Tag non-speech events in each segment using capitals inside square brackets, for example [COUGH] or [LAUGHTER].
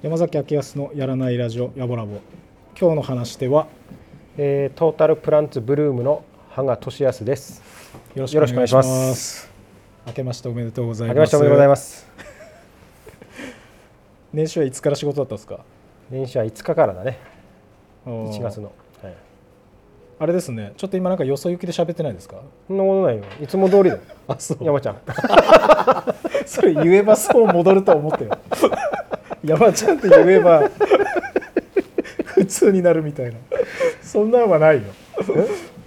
山崎明康のやらないラジオやぼらぼ今日の話ではえートータルプランツブルームの羽賀俊康です。よろしよろしくお願いします。す明けましておめでとうござい明ます。けましておめでとうございます。年始はいつから仕事だったんですか？年始は5日からだね。1 1月の。はい。あれですねちょっと今なんかよそ行きで喋ってないですか？そんなことないよ。いつも通りだよ。[LAUGHS] あそう山ちゃん。[LAUGHS] それ言えばそう戻ると思ってよ [LAUGHS] 山ちゃんって言えば普通になるみたいなそんなんはないよ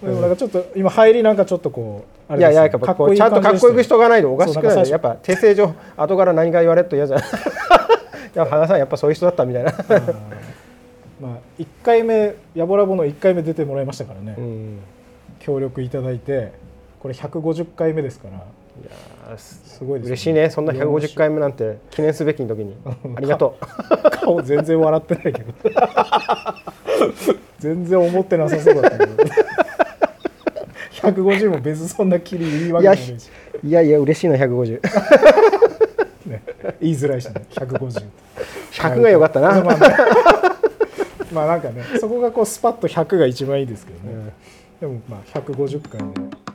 でもなんかちょっと今入りなんかちょっとこうねいやいや、やっぱちゃんとかっこよくしとかないとおかしくないね。やっぱ訂正上後から何が言われると嫌じゃない。いや羽賀さんやっぱそういう人だったみたいな。まあ1回目やぼらぼの1回目出てもらいましたからね、うん。協力いただいてこれ150回目ですからいやーすすごいです嬉しいね。そんな150回目なんて記念すべき時に [LAUGHS] ありがとう。顔全然笑ってないけど全然思ってなさそうだったけど [LAUGHS] 150も別にそんなきりいいわけないし、いやいや嬉しいな150。ね、言いづらいしね。150 100が良かったな。まあ、ね、まあなんかねそこがこうスパッと100が一番いいですけどね、うん。でもまあ150回でで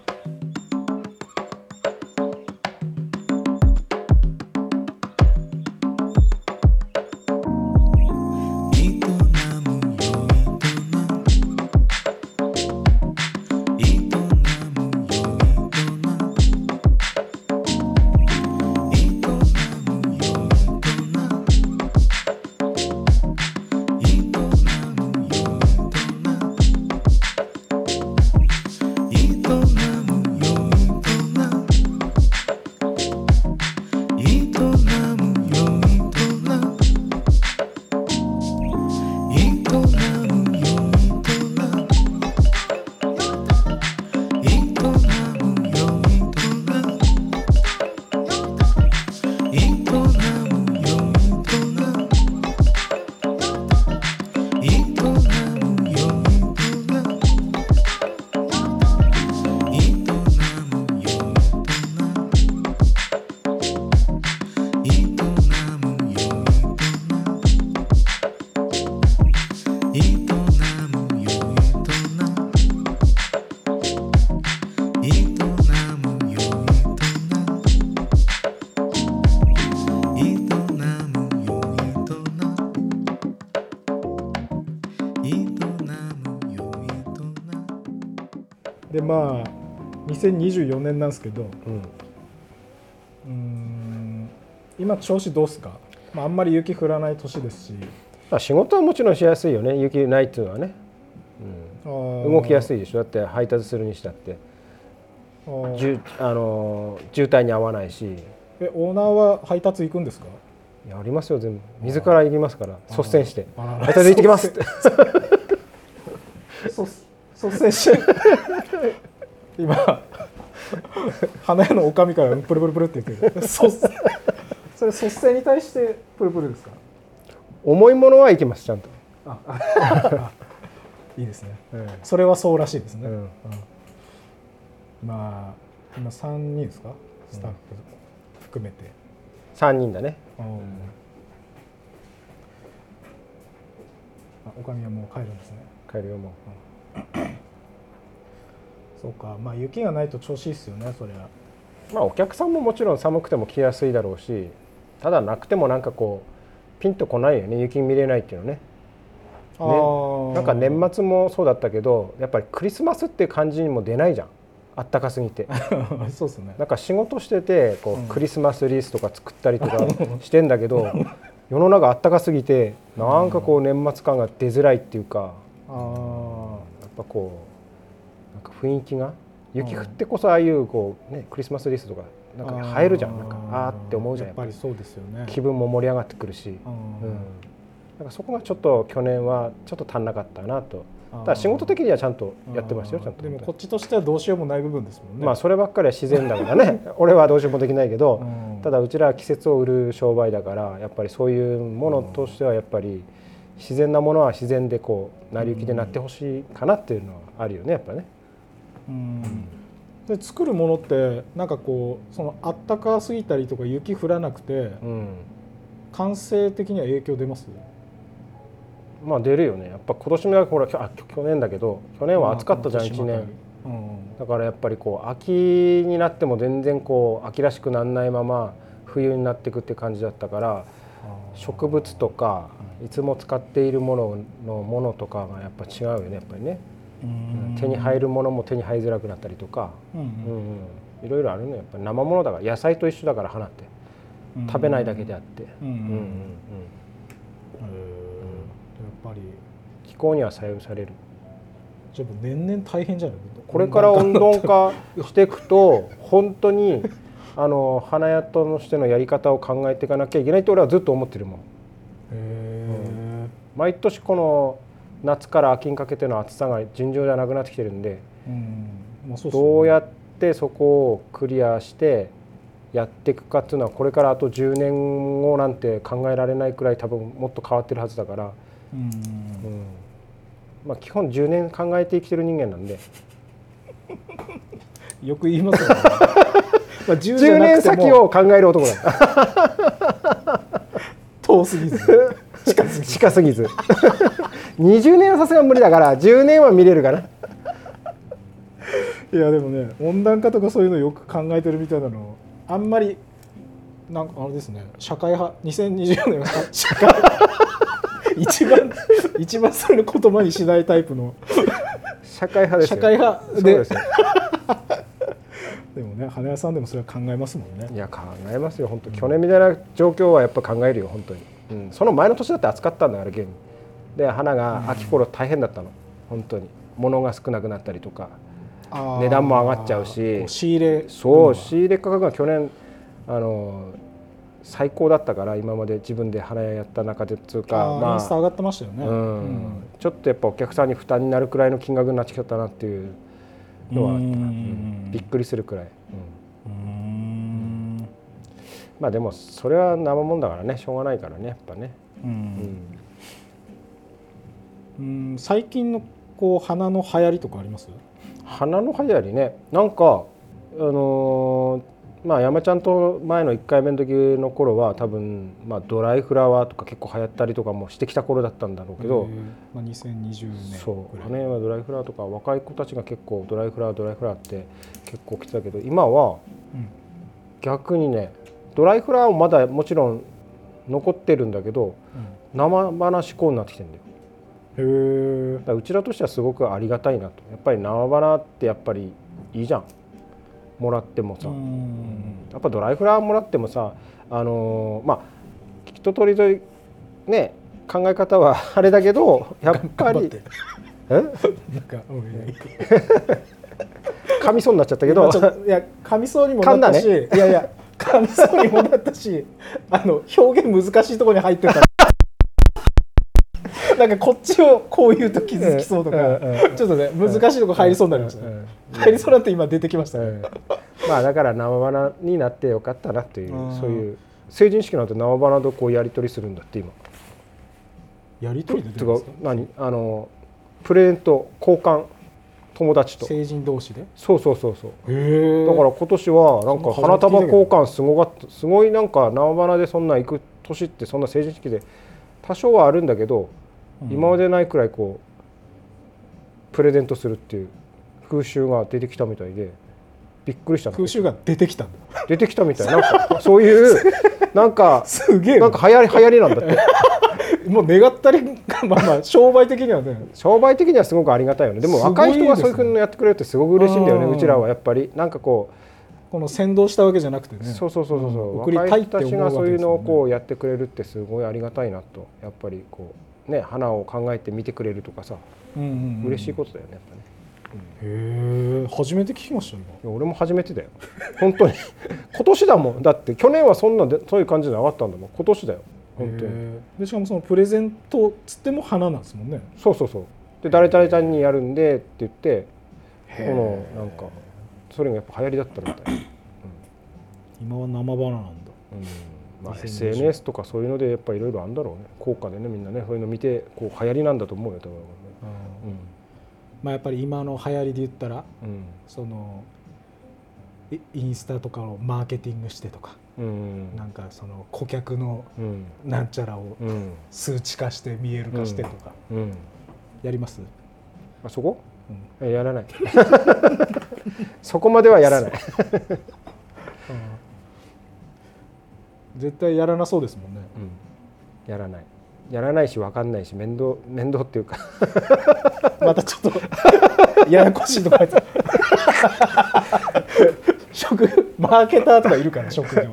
2024年なんですけどうん。うーん今調子どうっすか、まあ、あんまり雪降らない年ですし。まあ仕事はもちろんしやすいよね。雪ないっていうのはね、うん、動きやすいいでしょ。だって配達するにしたって。じゅあのー渋滞に合わないし。えオーナーは配達行くんですか？やりますよ。全部。自ら行きますから。率先して。配達行ってきます。って。率 [LAUGHS] 率先して。今花屋の女将からプルプルプルって言ってる。率それ率先に対してプルプルですか？重いものは行きますちゃんと、[LAUGHS] いいですね。それはそうらしいですね、うん。うん。まあ今3人ですか？スタッフ含めて、3人だね。おかみはもう帰るんですね。帰るよもそうか。まあ雪がないと調子いいっすよねそりゃ。うまあお客さんももちろん寒くても来やすいだろうしただなくてもなんかこうピンとこないよね。雪見れないっていうのね。あー。なんか年末もそうだったけどやっぱりクリスマスっていう感じにも出ないじゃん。あったかすぎて。[LAUGHS] そうですね。なんか仕事しててこう、うん。クリスマスリースとか作ったりとかしてんだけど [LAUGHS] 世の中あったかすぎてなんかこう年末感が出づらいっていうかあやっぱこう雰囲気が雪降ってこそああいうこう、ね、クリスマスリースとかあなんか映えるじゃん。なんかあーって思うじゃんやっぱり。そうですよね。気分も盛り上がってくるし、うん。うん、なんかそこがちょっと去年はちょっと足んなかったなと。あだ仕事的にはちゃんとやってましたよちゃんと。でもこっちとしてはどうしようもない部分ですもんね。まあそればっかりは自然だからね。[LAUGHS] 俺はどうしようもできないけど、うん。ただうちらは季節を売る商売だからやっぱりそういうものとしてはやっぱり自然なものは自然でこう成り行きでなってほしいかなっていうのはあるよねやっぱね。うん。で作るものってなんかこうそのあったかすぎたりとか雪降らなくてうん。完成的には影響出ます？まあ出るよね。やっぱ今年もほらあ去年だけど去年は暑かったじゃん1年。うんだからやっぱりこう秋になっても全然こう秋らしくならないまま冬になっていくって感じだったから植物とかい。つも使っているもののものとかがやっぱ違うよねやっぱりね、うん手に入るものも手に入りづらくなったりとか、うんうん。うん、いろいろあるのよ。やっぱり生ものだから。野菜と一緒だから花って。うん食べないだけであって、やっぱり。気候には左右される。じゃあもう年々大変じゃない？これから温暖化していくと本当にあの花屋としてのやり方を考えていかなきゃいけないって俺はずっと思ってるもん。毎年この夏から秋にかけての暑さが尋常じゃなくなってきてるんでうん。まあそうっすよね。どうやってそこをクリアしてやっていくかっていうのはこれからあと10年後なんて考えられないくらい多分もっと変わってるはずだから、うん。うん。まあ、基本10年考えて生きてる人間なんで。[LAUGHS] よく言いますよね。[LAUGHS] まあ10 10年先を考える男だ。[LAUGHS] 遠すぎず。近すぎず。近すぎず20年はさすがに無理だから10年は見れるかな。[LAUGHS] いやでもね温暖化とかそういうのよく考えてるみたいなのあんまりなんかあれですね社会派2020年は [LAUGHS] 社会 [LAUGHS] 一番一番それの言葉にしないタイプの。社会派ですよ。社会派で。でもね花屋さんでもそれは考えますもんね。いや考えますよ本当。去年みたいな状況はやっぱ考えるよ本当に、うん、その前の年だって暑かったんだから現にで花が秋頃大変だったの。本当に。物が少なくなったりとか。値段も上がっちゃうし。こ仕入れ。そううん仕入れ価格が去年あの最高だったから今まで自分で花屋やった中でつうかまあ上がってましたよね、うん。ちょっとやっぱお客さんに負担になるくらいの金額になってきちゃったなっていうのはあったな、うん。うんびっくりするくらい、うん。うん。まあでもそれは生もんだからね。しょうがないからねやっぱね、ううんんうん最近のこう花の流行りとかあります？花の流行りね。なんかあのーまあ山ちゃんと前の1回目の時の頃は多分、まあ、ドライフラワーとか結構流行ったりとかもしてきた頃だったんだろうけど、えー。まあ、2020年そう。ぐらい。花はドライフラワーとか若い子たちが結構ドライフラワードライフラワーって結構来てたけど今はうん。逆にねドライフラワーもまだもちろん残ってるんだけど生花志向になってきてるんだよ。うん、へえうちらとしてはすごくありがたいなと。やっぱり生花ってやっぱりいいじゃん。もらってもさ、やっぱドライフラワーもらってもさあのーまあ一通りとね考え方は [LAUGHS] あれだけどやっぱりえ？噛みそうになっちゃったけど。いや噛みそうにもなったし、噛んいやいや噛みそうにもなったしあの表現難しいところに入ってた [LAUGHS] なんかこっちをこう言うと気づきそうとか、ちょっとね難しいとこ入りそうになりましたね、入りそうなんて今出てきましたね、うん。まあだから生花になってよかったなといううん。そういう成人式なんて生花とこうやり取りするんだって今。やり取りで出つか？何？あのプレゼント交換友達と。成人同士で？そうそうそうそう。だから今年はなんか花束交換すごかったすごいなんか生花でそんな行く年ってそんな成人式で多少はあるんだけど、今までないくらいこうプレゼントするっていう風習が出てきたみたいでびっくりしたの空襲が出てきたんだ。出てきたみたい。なんかそういう [LAUGHS] なんかすげえな。んか流行り流行りなんだって。[LAUGHS] もう願ったりがまあまあ商売的にはね。商売的にはすごくありがたいよね。でも若い人がそういうふうにやってくれるってすごく嬉しいんだよねうちらは。やっぱりなんかここの先導したわけじゃなくてね。うそうそうそうそうそう、うん送りたいって思うわけですよね。がそういうのをこうやってくれるってすごいありがたいなと。やっぱりこうね花を考えて見てくれるとかさうんうんうん。嬉しいことだよねやっぱね、へえ初めて聞きました今。俺も初めてだよ。本当に。[LAUGHS] 今年だもん。だって去年はそんなでそういう感じじゃなかったんだもん。今年だよ。本当に。でしかもそのプレゼントっつっても花なんですもんね。そうそうそう。で誰々ちゃんにやるんでって言ってこのなんかそれがやっぱ流行りだったみたい、今は生花なんだ。うんまあ、2020 SNS とかそういうのでやっぱいろいろあるんだろうね。効果でねみんなねそういうの見てこう流行りなんだと思うよ多分。ねまあやっぱり今の流行りで言ったらうん。そのイインスタとかをマーケティングしてとかうんなんかその顧客のうん。なんちゃらをうん。数値化して見える化してとかうん。やります、あそこ？うん。えやらない。[LAUGHS] そこまではやらない [LAUGHS] 絶対やらなそうですもんね。うん。やらない。やらないし分かんないし面倒面倒っていうか。またちょっと [LAUGHS] ややこしいとこ入ってた職マーケターとかいるから [LAUGHS] 職業 [LAUGHS]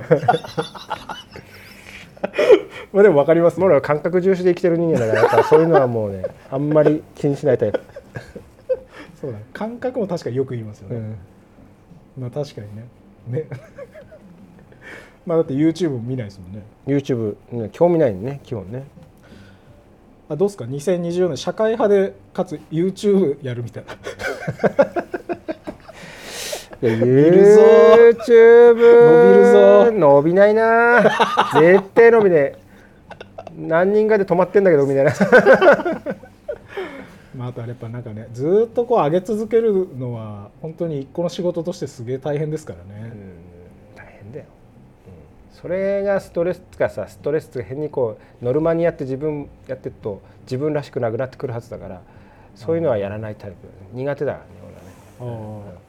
まあでも分かりますよ俺は感覚重視で生きてる人間だからやっぱそういうのはもうねあんまり気にしないタイプ、そうだ感覚も確かによく言いますよね、うん。まあ確かにね。ねまあだって YouTube も見ないですもんね。YouTube、ね、興味ないね基本ね。あどうですか？2020年社会派でかつ YouTube やるみたいな。いや [LAUGHS] るぞ。YouTube 伸びるぞ。伸びないな。[LAUGHS] 絶対伸びねえ。何人かで止まってんだけどみたいな。[LAUGHS] まあ、あとあれやっぱなんかねずーっとこう上げ続けるのは本当に一個の仕事としてすげえ大変ですからね、うんそれがストレスがさストレスが変にこうノルマにやって自分やってると自分らしくなくなってくるはずだからそういうのはやらないタイプ。苦手だからね俺はね。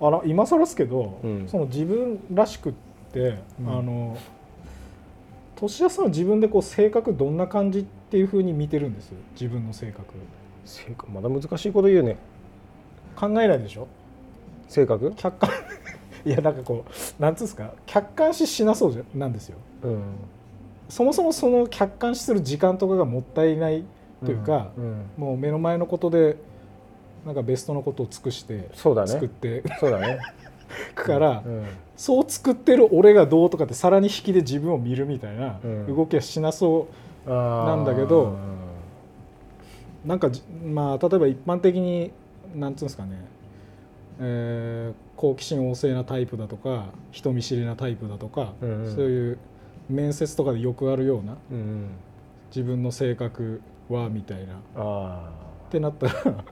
ああら今更ですけど、うん。その自分らしくって、うん。あの年屋さんは自分でこう性格どんな感じっていうふうに見てるんです自分の性格。性格まだ難しいこと言うね。考えないでしょ？性格？客観いやなんかこうなんつうんですか客観視しなそうじゃなんですよ。うん。そもそもその客観視する時間とかがもったいないというか、うんもう目の前のことでなんかベストのことを尽くしてそうだね。作っていそうだね。[LAUGHS] くから、うんそう作ってる俺がどうとかってさらに引きで自分を見るみたいなうん。動きはしなそうななんだけどなんかじまあ例えば一般的になんつうんですかね、えー好奇心旺盛なタイプだとか人見知りなタイプだとか、うんうん。そういう面接とかでよくあるようなうん自分の性格はみたいな。っあてなったら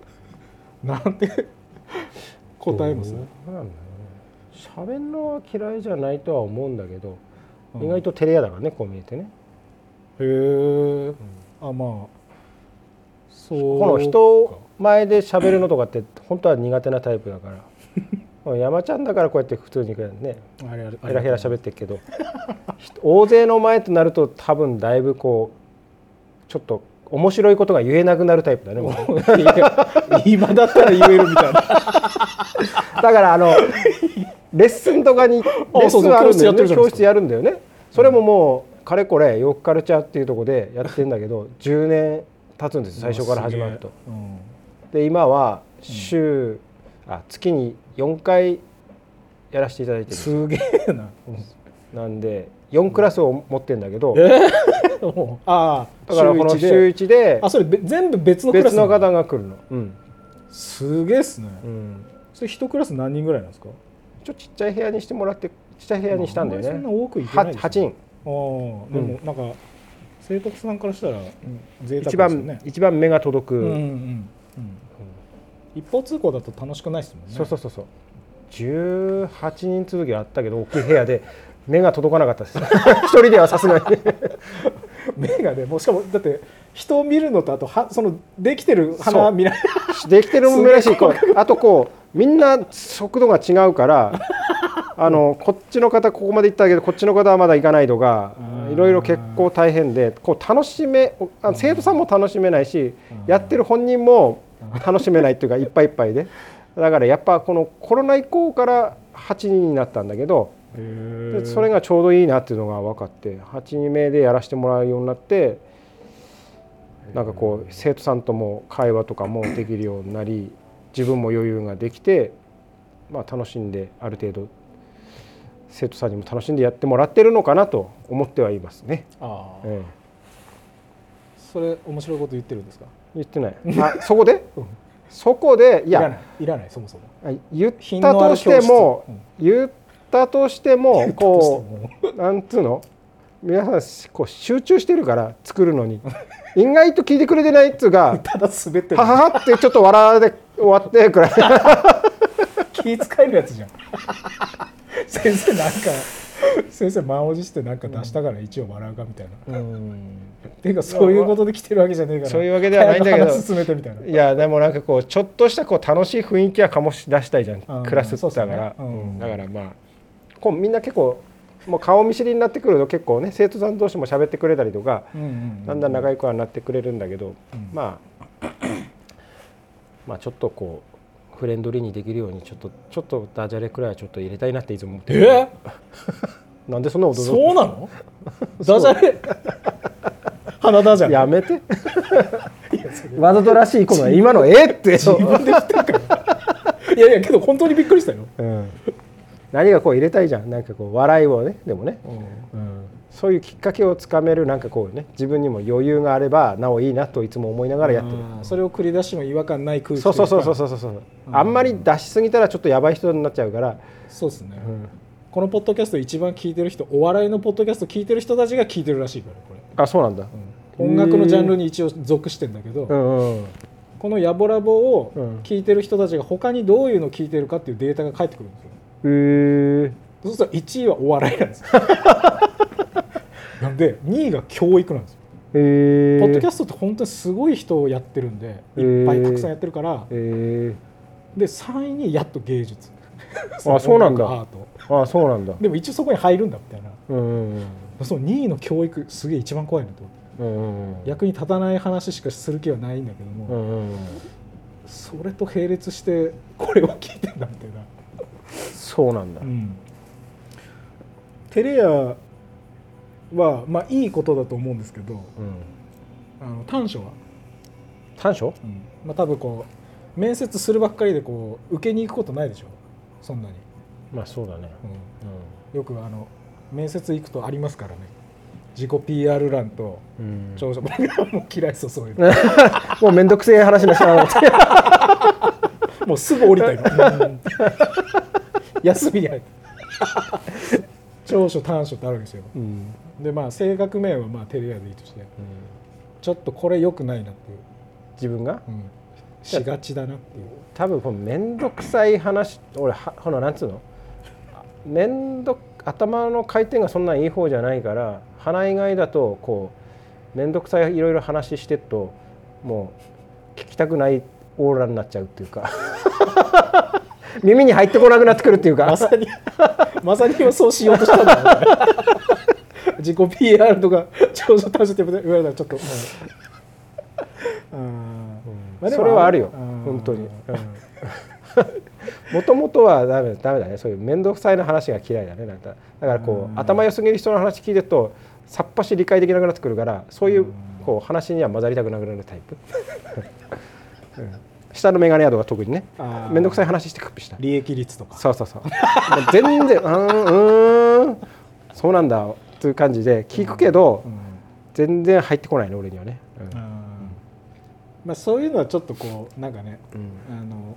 [LAUGHS] なんて答えます、ね。喋るのは嫌いじゃないとは思うんだけど、うん。意外と照れ屋だからねこう見えてね、へえあまあそうこの人前で喋るのとかって本当は苦手なタイプだから [LAUGHS] 山ちゃんだからこうやって普通にねヘラヘラ喋ってるけど [LAUGHS] 人大勢の前となると多分だいぶこうちょっと面白いことが言えなくなるタイプだね [LAUGHS] 今だったら言えるみたいな。[LAUGHS] だからあのレッスンとかにレッスンあるんだよね教室やるんだよね。それももうかれこれヨークカルチャーっていうところでやってんだけど10年経つんですよ最初から始まると。うん。で今は週、あ月に4回やらせていただいてるすげえな。なんで4クラスを持ってるんだけど、[LAUGHS] ああだからこの週週一で。1であそれべ全部別のクラスな別の方が来るの、うん。すげえっすね。うん、それ一クラス何人ぐらいなんですか？ちょっとちっちゃい部屋にしてもらってちっちゃい部屋にしたんだよね。あんまりそんな多くいけないはですよ8人ああでもなんか生徒さんからしたら贅沢一ですよ番ね。一番目が届く、うんうんうんうん一方通行だと楽しくないですもんね。そうそうそうそう。18人続きあったけど大きい部屋で目が届かなかったです。[LAUGHS] 一人ではさすがに。[LAUGHS] 目がねもうしかもだって人を見るのとあとはそのできてる花は見ない [LAUGHS] できてるもんらしい。こうあとこうみんな速度が違うからあのこっちの方ここまで行ったけどこっちの方はまだ行かないとかうん。いろいろ結構大変でこう楽しめあ生徒さんも楽しめないしやってる本人も楽しめないっていうかいっぱいいっぱいで。だからやっぱこのコロナ以降から8人になったんだけどでそれがちょうどいいなっていうのが分かって8人目でやらせてもらうようになってなんかこう生徒さんとも会話とかもできるようになり自分も余裕ができて、まあ、楽しんである程度生徒さんにも楽しんでやってもらってるのかなと思ってはいますね。ああえそれ面白いこと言ってるんですか？え言ってない。あそこで、うん。そこでいや。いらない。いらないそもそも。あ言ったとしても、言ったとしてもこううなんつうの？皆さんこう集中してるから作るのに。[LAUGHS] 意外と聞いてくれてないっつうがただ滑ってる。はははってちょっと笑われて終わってくらい。[LAUGHS] 気使えるやつじゃん。先生なんか [LAUGHS] 先生満を持してなんか出したから一応笑うかみたいな、っていうかそういうことで来てるわけじゃねえから。そういうわけではないんだけど進めてみたいな。いやでもなんかこうちょっとしたこう楽しい雰囲気は醸し出したいじゃん。うん。クラスってだから、そうん。うん。だからまあこうみんな結構もう顔見知りになってくると結構ね生徒さん同士も喋ってくれたりとかうんうんだんだん仲良くはなってくれるんだけど、うん。まあまあちょっとこうフレンドリーにできるようにちょっとちょっとダジャレくらいはちょっと入れたいなっていつも思ってる。え？[LAUGHS] なんでそんなことそうなの？ダジャレ？花ダジャレやめて。[LAUGHS] わざとらしいこの今のええって。自分で言ってるから。いやいやけど本当にびっくりしたよ、うん、何がこう入れたいじゃん。なんかこう笑いをねでもね、うん、そういうきっかけをつかめるなんかこうね自分にも余裕があればなおいいなといつも思いながらやってる。それを繰り出しても違和感ない空気そうそうそうそううそうそう。あんまり出しすぎたらちょっとやばい人になっちゃうから、そうですね、うん、このポッドキャスト一番聞いてる人お笑いのポッドキャスト聞いてる人たちが聞いてるらしいからこれ、あそうなんだ、音楽のジャンルに一応属してんだけど、うん。うんこの「やぼらぼ」をうん聞いてる人たちが他にどういうのを聞いてるかっていうデータが返ってくるんですよ。へえそうすると1位はお笑いなんですよ [LAUGHS] なんで2位が教育なんですよ。ポッドキャストって本当にすごい人をやってるんでいっぱいたくさんやってるから。へで3位にやっと芸術。[LAUGHS] あそうなんだ。あそうなんだ。でも一応そこに入るんだみたいな。うんうんその2位の教育すげえ一番怖いなと。思ってうんうんうん。役に立たない話しかする気はないんだけども、うんうんうん。それと並列してこれを聞いてんだみたいな、そうなんだ、テレアはまあいいことだと思うんですけどうん、あの短所は、短所？まあ、多分こう面接するばっかりでこう受けに行くことないでしょそんなに、まあそうだね、よくあの面接行くとありますからね。自己 PR 欄とうん。長所。[LAUGHS] もう嫌いそうそういうの。[LAUGHS] もうめんどくせえ話になっちゃう。[LAUGHS] もうすぐ降りたようん。休みに入った長所短所ってあるわけですよ。うん。でまあ性格面はまあテレアでいいとして。ちょっとこれ良くないなっていう、自分が？うん。しがちだなっていう。多分この面倒くさい話俺はほらなんつうの？面倒頭の回転がそんないい方じゃないから鼻以外だとこう面倒くさいいろいろ話してるともう聞きたくないオーラになっちゃうっていうか耳に入ってこなくなってくるっていうか。まさに [LAUGHS] まさに今そうしようとしたんだよね。自己 PR とか長所短所って言われたらちょっと。もううん。まあそれはあるよ。うん。本当に。もともとはダメダメだね。そういう面倒くさいな話が嫌いだね。なんかだからこう頭良すぎる人の話聞いてるとさっぱし理解できなくなってくるからそういううん。こう話には混ざりたくなくなるタイプ、う [LAUGHS] ん下のメガネ宿が特にね面倒くさい話してくっぴした。利益率とか。そうそうそう。全然 [LAUGHS] うーんうーんそうなんだという感じで聞くけどうん。全然入ってこないね俺にはね、うん。まあそういうのはちょっとこうなんかねうん。あの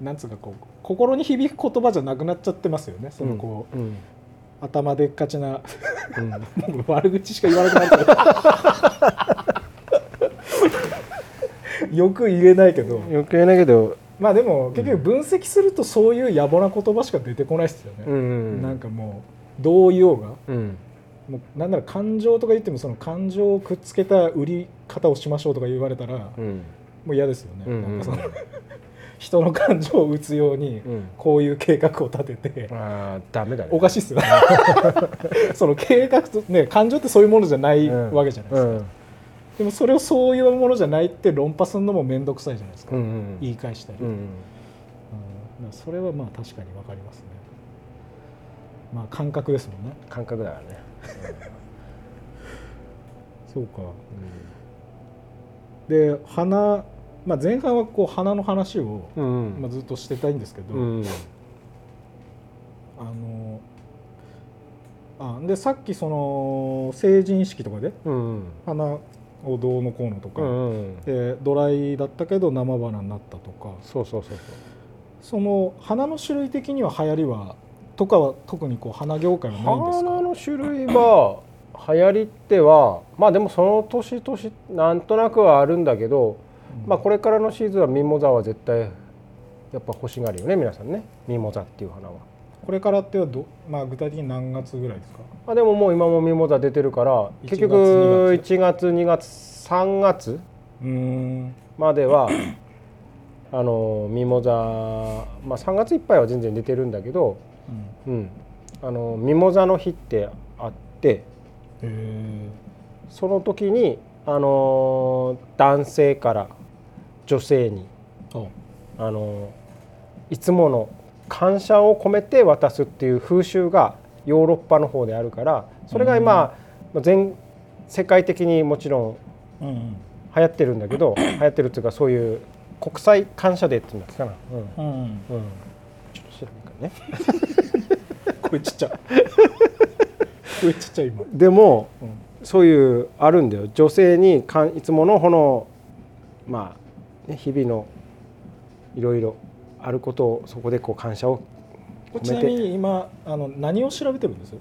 なんつうかこう心に響く言葉じゃなくなっちゃってますよね。そのこう、うん。頭でっかちな [LAUGHS] 悪口しか言わなくなってよく言えないけど。余計だけど、まあでも結局分析するとそういう野暮な言葉しか出てこないですよね、うんなんかもうどう言おうが。うん。もうなんなら感情とか言ってもその感情をくっつけた売り方をしましょうとか言われたらもうん。う嫌ですよね、うんうんなんかその [LAUGHS] 人の感情を打つようにうん。こういう計画を立てて、ああダメだね。おかしいっすよ [LAUGHS] その計画とね感情ってそういうものじゃないわけじゃないですか、うんでもそれをそういうものじゃないって論破するのも面倒くさいじゃないですか、うんうん言い返したり、うんうん。まあそれはまあ確かに分かりますね。まあ感覚ですもんね。感覚だからね、そうか。で花、まあ、前半はこう花の話を、うんまあ、ずっとしてたいんですけど、うんあのあでさっきその成人式とかでうん花をどうのこうのとか、うんうん。でドライだったけど生花になったとか。そうそうそうそう。その花の種類的には流行りはとかは特にこう花業界はないんですか？花の種類は流行りってはまあでもその年年なんとなくはあるんだけど、まあこれからのシーズンはミモザは絶対やっぱ欲しがるよね皆さんね。ミモザっていう花は。これからってはど、まあ、具体的に何月ぐらいですか？あでももう今もミモザ出てるから1結局1月。2月3月までは [CLEARS THROAT] あのミモザ、まあ、3月いっぱいは全然出てるんだけど、うん、あのミモザの日ってあってその時にあの男性から女性にあ。あのいつもの感謝を込めて渡すっていう風習がヨーロッパの方であるからそれが今、全世界的にもちろんうんうん。流行ってるんだけど流行ってるっていうかそういう国際感謝デーっていうんですかな、うん。うん。うんうん、ちょっと調べるからね。[LAUGHS] 声ちっちゃ。声ちっちゃい今、でもうん。そういうあるんだよ。女性にかんいつものこのまあ、ね、日々のいろいろあることをそこでこう感謝をちなみに今あの何を調べてるんです？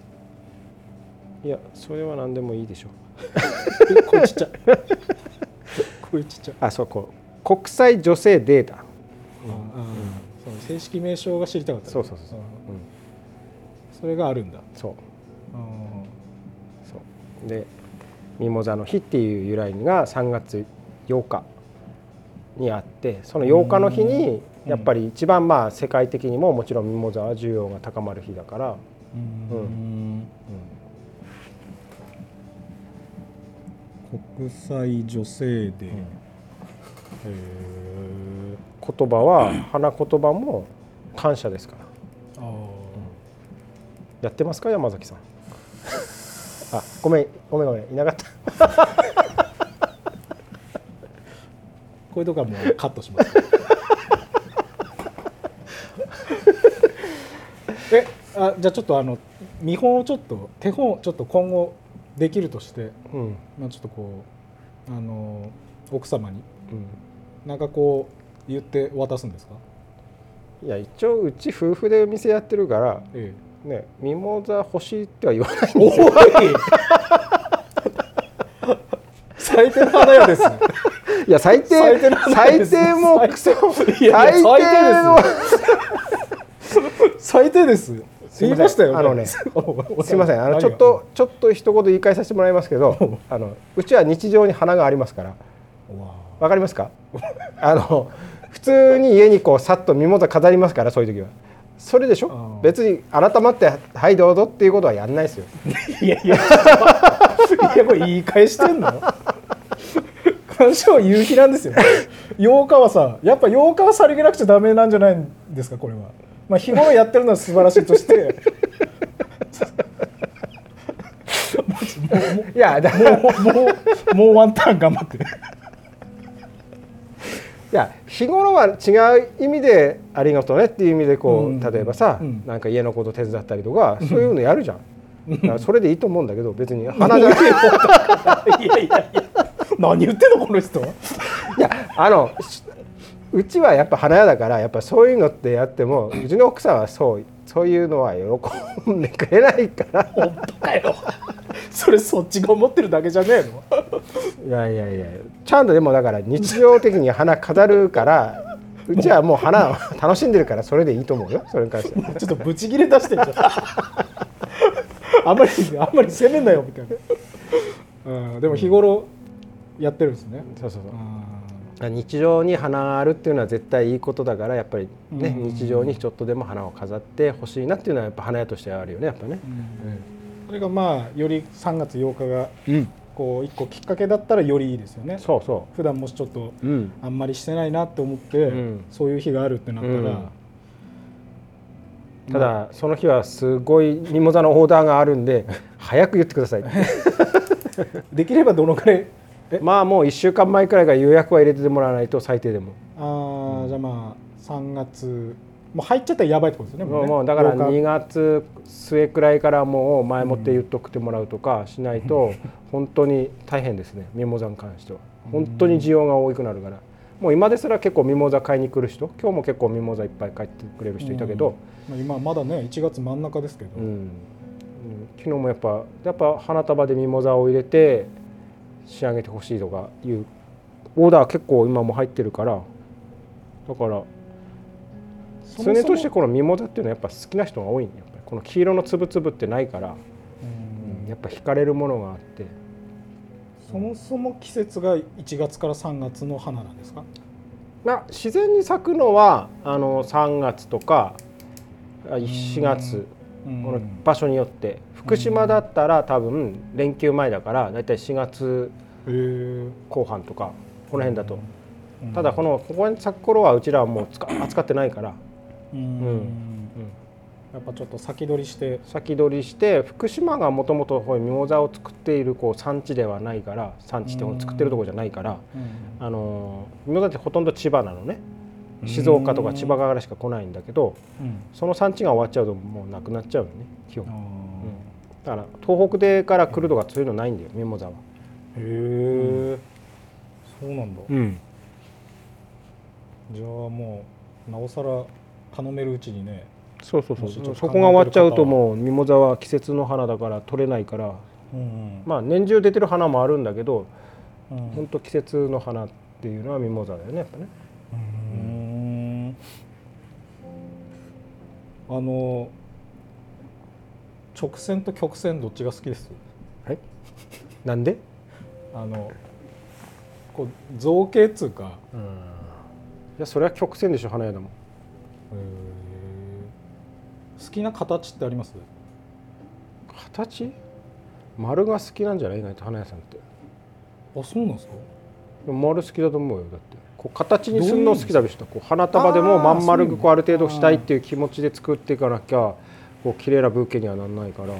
いやそれは何でもいいでしょえ声 [LAUGHS] ちっちゃい。[LAUGHS] 声ちっちゃい。あそうこう国際女性データ、ああそう正式名称が知りたかった。そうそうそうそう、んうん、それがあるんだ。そう。うんそう。でミモザの日っていう由来が3月8日にあってその8日の日にうんやっぱり一番まあ世界的にももちろんミモザは需要が高まる日だから、うん。国際女性デー、へえ言葉は花言葉も感謝ですからあやってますか山崎さん。あごめん。ごめん。ごめん。いなかったこういうとこはもうカットしますえあじゃあちょっとあの見本をちょっと手本ちょっと今後できるとして、うん。まあ、ちょっとこうあの奥様にうん。なんかこう言って渡すんですか、いや一応うち夫婦で店やってるからえねミモザ欲しいっては言わないえ、おい！最低な花屋ですいや最低最低もクソ最低の [LAUGHS] 最低です。すいません。あのね [LAUGHS] すません。あのちょっとちょっと一言言い返させてもらいますけど [LAUGHS] あのうちは日常に花がありますから。わかりますか？[LAUGHS] あの普通に家にこうさっとミモザ飾りますからそういう時は。それでしょ？別に改まって「はいどうぞ」っていうことはやんないですよ。いやいや。いやこれ言い返してんの？感謝は夕日なんですよ。8日はさやっぱ8日はさりげなくちゃダメなんじゃないんですかこれはまあ日頃やってるのは素晴らしいとして。いやだもうもうもうワンターン頑張って。いや日頃は違う意味で「ありがとうね」っていう意味でこう、うん。例えばさ、うん。なんか家のこと手伝ったりとか、そういうのやるじゃん。それでいいと思うんだけど別に花じゃない [LAUGHS] いやいやいや。何言ってんのこの人。いやあのしうちはやっぱ花屋だからやっぱそういうのってやっても [CLEARS THROAT] うちの奥さんはそうそういうのは喜んでくれないから。本当かよ。[LAUGHS] それそっちが思ってるだけじゃねえの？いやいやいやちゃんとでもだから日常的に花飾るからうちはもう花を楽しんでるからそれでいいと思うよそれに関しては。[LAUGHS] ちょっとブチギレ出してるじゃんあんまりあんまり責めんなよみたいな、うん、でも日頃やってるんですね、そうそうそう。あ日常に花あるっていうのは絶対いいことだからやっぱりね、うん。日常にちょっとでも花を飾ってほしいなっていうのはやっぱ花屋としてはあるよねやっぱね。それがまあより3月8日がうん、こう一個きっかけだったらよりいいですよね。そうそ普段もしちょっとあんまりしてないなって思って、うん。そういう日があるってなったら、うん。ただその日はすごいミモザのオーダーがあるんで早く言ってください。[LAUGHS] できればどのくらいえまあもう1週間前くらいから予約は入れてもらわないと最低でも。あー、じゃあまあ3月。もう入っちゃったらやばいってことですね。もうねもうだから老化2月末くらいからもう前もって言っとくてもらうとかしないと本当に大変ですね。ミモザに関しては。本当に需要が多くなるから。もう今ですら結構ミモザ買いに来る人今日も結構ミモザいっぱい買ってくれる人いたけど、まあ今まだね1月真ん中ですけど、うん。うん。昨日もやっぱやっぱ花束でミモザを入れて仕上げてほしいとかいうオーダー結構今も入ってるからだから常としてこのミモザっていうのはやっぱ好きな人が多いんだよ。やっぱりこの黄色のつぶつぶってないから、うん。やっぱ惹かれるものがあって。そもそも季節が1月から3月の花なんですか？まあ自然に咲くのはあの3月とかあ4月。うん。この場所によって福島だったら多分連休前だからだいたい4月後半とかこの辺だと。うん。ただこのここに咲く頃はうちらはもう [CLEARS THROAT] 扱ってないから、うん。うん。やっぱちょっと先取りして。先取りして福島がもともとミモザを作っているこう産地ではないから産地って作ってるところじゃないから、あのミモザってほとんど千葉なのね。静岡とか千葉側からしか来ないんだけどうん。その産地が終わっちゃうともうなくなっちゃうのね基本だから東北でから来るとかそういうのないんだよミモザは。へえ。そうなんだ。うん。じゃあもうなおさら頼めるうちにねそうそうそう。そこが終わっちゃうともうミモザは季節の花だから取れないから。うんまあ年中出てる花もあるんだけどうん。本当季節の花っていうのはミモザだよねやっぱね。うん。あの直線と曲線どっちが好きです？はい。なんで？あのこう造形っつうかうん。いやそれは曲線でしょ花屋だもん。好きな形ってあります？形？丸が好きなんじゃない？花屋さんって。あそうなんですか？丸好きだと思うよだって。こう形にするの好きだべしこう花束でもまん丸くこうある程度したいっていう気持ちで作っていかなきゃこう綺麗なブーケにはならないから、うん、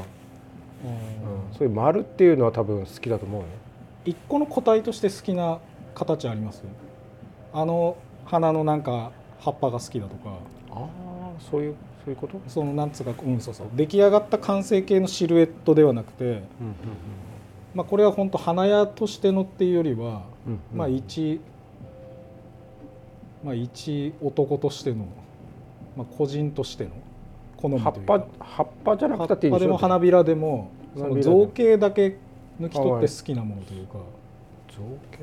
そういう丸っていうのは多分好きだと思うよ。一個の個体として好きな形あります？あの花のなんか葉っぱが好きだとか。ああそういうそういうこと？そのなんつうか、うん、そうそう。出来上がった完成形のシルエットではなくて、うんうん。まあ、これは本当花屋としてのっていうよりは、うんうん。まあ一まあ一男としての、まあ、個人としての好みという葉かっぱ葉っぱじゃな葉くたっていいんでしょ？っぱでも花びらでもその花びらでも。造形だけ抜き取って好きなものというか。造形？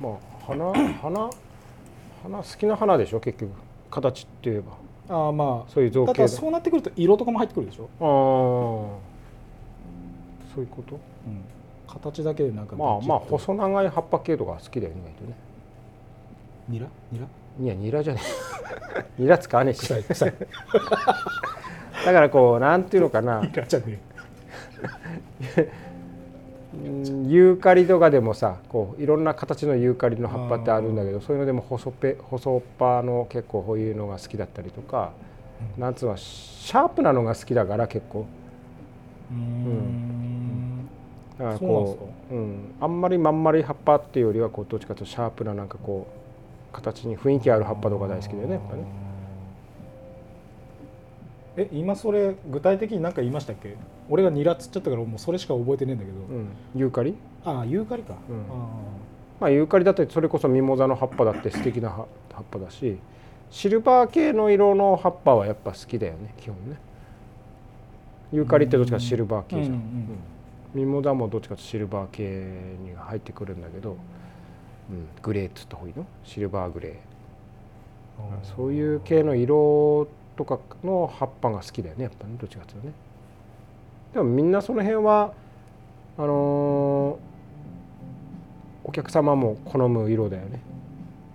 まあ花 [CLEARS THROAT] 花花好きな花でしょ？結局。形って言えば。ああまそういう造形だだそうなってくると色とかも入ってくるでしょ、ああそういうこと？うん、形だけでなんかまあまあ細細長い葉っぱ系とか好きだよね意外とね。ニラ？ニラ？いやニラじゃねえ。[LAUGHS] ニラ使わねえし。臭い臭い。[LAUGHS] だからこうなんていうのかな。ニラじゃねうん [LAUGHS] ユーカリとかでもさこういろんな形のユーカリの葉っぱってあるんだけどそういうのでも細っぺ細っぱの結構こういうのが好きだったりとか、なんつうのシャープなのが好きだから結構。えうーん。だからこううん、あんまりまん丸い葉っぱっていうよりはこうどっちかというとシャープななんかこう形に雰囲気ある葉っぱとか大好きだよねやっぱね。え今それ具体的に何か言いましたっけ？俺がニラっつっちゃったからもうそれしか覚えてねえんだけど、うん、ユーカリ？ああユーカリか、うん。あまあユーカリだってそれこそミモザの葉っぱだって素敵な葉葉っぱだしシルバー系の色の葉っぱはやっぱ好きだよね基本ね。ユーカリってどっちかシルバー系じゃん、うんうんうんミモザもどっちかとシルバー系に入ってくるんだけど、うん、グレーっつった方がいいの？シルバーグレー。あそういう系の色とかの葉っぱが好きだよねやっぱねどっちかというとね。でもみんなその辺はあのーお客様も好む色だよね。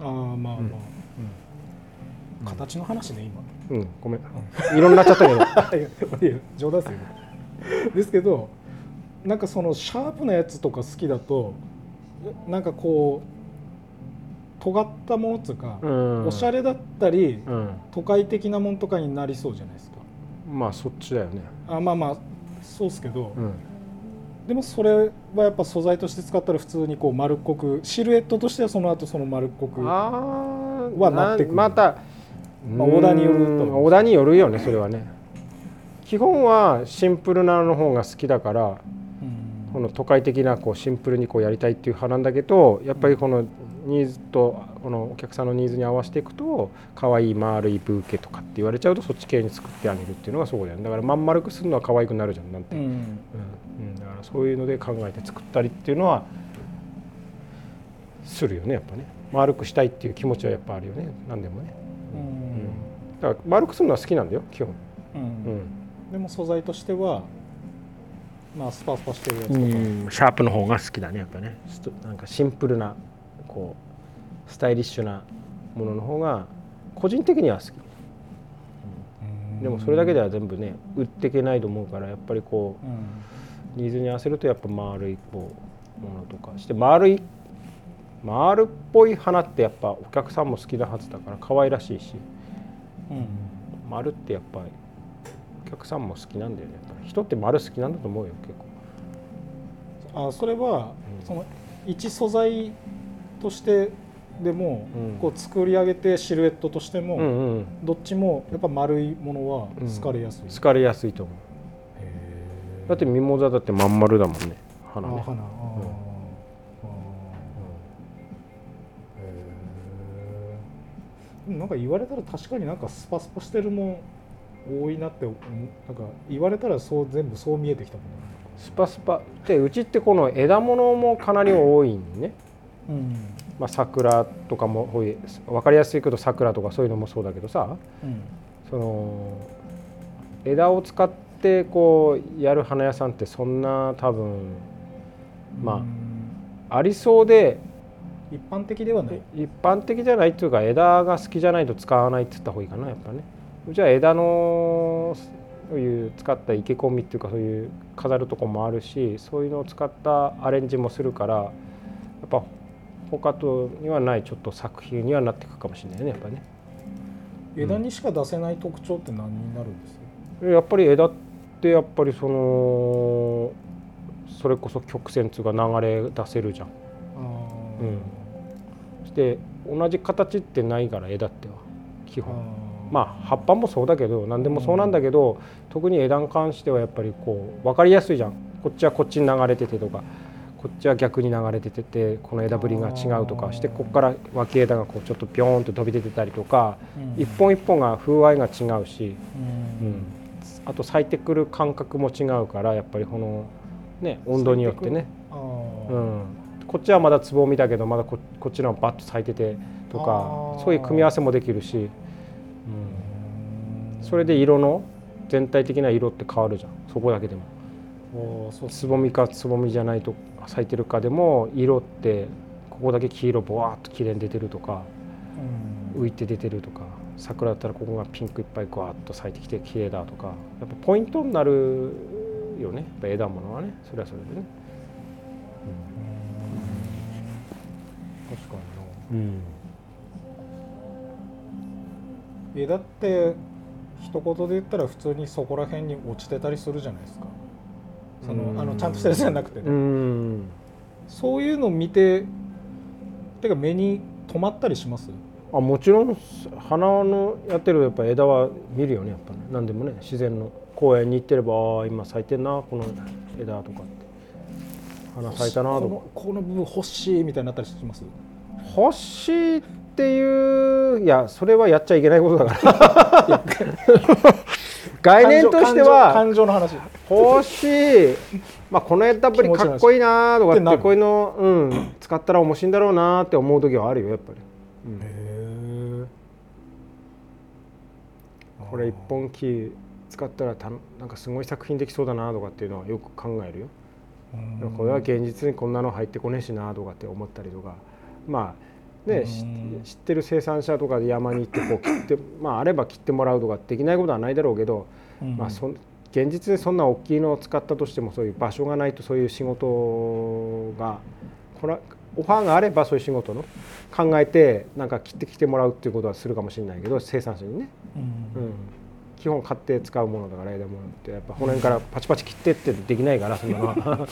ああまあまあ、うん。形の話ねうんごめん。色になっちゃったけど冗談ですよ。ですけどなんかそのシャープなやつとか好きだとなんかこう尖ったものっつうか、うん。おしゃれだったりうん。都会的なもんとかになりそうじゃないですか。まあそっちだよね。あまあまあそうですけど、うん。でもそれはやっぱ素材として使ったら普通にこう丸っこくシルエットとしてはその後その丸っこくはなってくる。またまあ、オーダーによるとう。んオーダーによるよねそれはね。基本はシンプルなの方が好きだからうん。この都会的なこうシンプルにこうやりたいっていう派なんだけどやっぱりこのニーズとこのお客さんのニーズに合わせていくと可愛い丸いブーケとかって言われちゃうとそっち系に作ってあげるっていうのがそうだよね。だからまん丸くするのは可愛くなるじゃんなんて、うん。うん。うん。だからそういうので考えて作ったりっていうのはするよねやっぱね。丸くしたいっていう気持ちはやっぱあるよね。何でもね、ううん。ん、だから丸くするのは好きなんだよ基本、うん。うん。でも素材としてはまあスパスパしてるやつとか、うん。シャープの方が好きだねやっぱね。なんかシンプルなこうスタイリッシュなものの方が個人的には好き。うん。でもそれだけでは全部ね売っていけないと思うからやっぱりこうニーズに合わせるとやっぱ丸いこうものとかして丸い丸っぽい花ってやっぱお客さんも好きなはずだから可愛らしいしうん。丸ってやっぱりお客さんも好きなんだよね。やっぱり人って丸好きなんだと思うよ結構。あそれは、うん。その一素材としてでも、うん。こう作り上げてシルエットとしても、うんうん。どっちもやっぱ丸いものはうん。好かれやすい、好かれやすいと思う。だってミモザだってまん丸だもんね。花ね。あ花。なんか言われたら確かになんかスパスパしてるもん多いなってなんか言われたらそう全部そう見えてきたもんスパスパ。でうちってこの枝物もかなり多いんね、うん。まあ、桜とかも分かりやすいけど桜とかそういうのもそうだけどさうん。その枝を使ってこうやる花屋さんってそんな多分まあうん。ありそうで一般的ではない。一般的じゃないっていうか枝が好きじゃないと使わないって言った方がいいかなやっぱね。うちは枝のそういう使った生け込みっていうかそういう飾るとこもあるしそういうのを使ったアレンジもするからやっぱ他とにはないちょっと作品にはなっていくかもしれないねやっぱね。枝にしか出せない特徴って何になるんです？やっぱり枝ってやっぱりそのそれこそ曲線っていうか流れ出せるじゃん。あうん。で同じ形ってないから枝っては基本。あまあ葉っぱもそうだけど何でもそうなんだけど、特に枝に関してはやっぱりこう分かりやすいじゃん。こっちはこっちに流れててとかこっちは逆に流れてててこの枝ぶりが違うとかしてここから脇枝がこうちょっとピョーンと飛び出てたりとかうん。一本一本が風合いが違うし、うん。うん。あと咲いてくる感覚も違うからやっぱりこのね温度によってね、あうーん、こっちはまだつぼみだけどまだここっちのはバッと咲いててとかそういう組み合わせもできるし、うん、うん。それで色の全体的な色って変わるじゃん。そこだけでもそうつぼみかつぼみじゃないと咲いてるかでも色ってここだけ黄色ボワーっと綺麗に出てるとかうん。浮いて出てるとか桜だったらここがピンクいっぱいグワーッと咲いてきて綺麗だとかやっぱポイントになるよね。やっぱ枝物はねそれはそれでね。確かうん。にな枝って一言で言ったら普通にそこら辺に落ちてたりするじゃないですかそのあのちゃんとしたやつじゃなくてね、うん。そういうの見ててか目に留まったりします？あもちろん花のやってるやっぱ枝は見るよねやっぱね。何でもね自然の公園に行ってればあー今咲いてんなこの枝とかって。花咲いたなとか。この部分欲しいみたいになったりします？欲しいっていういやそれはやっちゃいけないことだから。[LAUGHS] 概念としては感情感情の話欲しい、まあ、この枝ぶりかっこいいなとかってこういうの、うん、使ったら面白いんだろうなって思う時はあるよやっぱり、うん。へこれ一本木使ったらたなんかすごい作品できそうだなとかっていうのはよく考えるよ。これは現実にこんなの入ってこねえしなとかって思ったりとか。まあね知ってる生産者とかで山に行ってこう切ってまああれば切ってもらうとかできないことはないだろうけど、まあそん現実にそんな大きいのを使ったとしてもそういう場所がないとそういう仕事がこれオファーがあればそういう仕事の考えてなんか切ってきてもらうっていうことはするかもしれないけど生産者にね。うん。うん、基本買って使うものだから枝物ってやっぱ骨からパチパチ切ってってできないからそんなのは、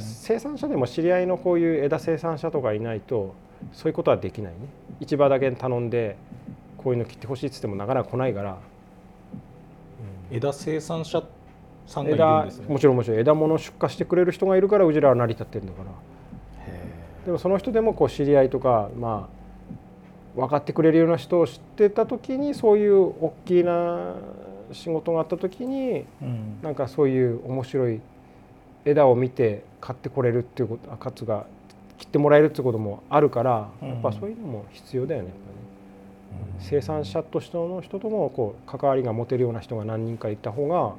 生産者でも知り合いのこういう枝生産者とかいないとそういうことはできないね。市場だけ頼んでこういうの切ってほしいっつってもなかなか来ないから。枝生産者さんがいるん枝ですね。もちろんもちろん枝物出荷してくれる人がいるからうちらは成り立ってるんだから。でもその人でもこう知り合いとかまあ分かってくれるような人を知ってた時にそういう大きな仕事があった時にうん。なんかそういう面白い枝を見て買ってこれるっていうことあかつが切ってもらえるっていうこともあるから、うんやっぱそういうのも必要だよねやっぱね生産者としての人ともこう関わりが持てるような人が何人かいた方が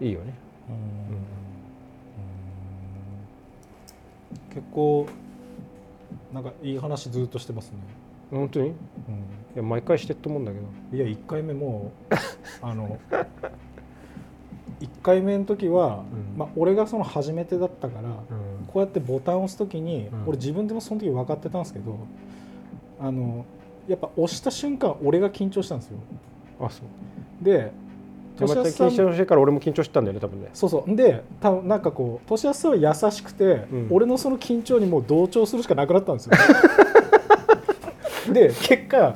いいよね。うん。結構なんかいい話ずっとしてますね、本当に？いうん。や毎回してると思うんだけど。いや1回目もうあの1回目の時は、うん。まあ、俺がその初めてだったから、うん。こうやってボタンを押す時に、うん。俺自分でもその時分かってたんですけどあのやっぱ押した瞬間俺が緊張したんですよ。あそう。で山ちゃん緊張してから俺も緊張してたんだよね多分ね。そうそう。で多分なんかこう俊康さんは優しくて、うん。俺のその緊張にもう同調するしかなくなったんですよ。で結果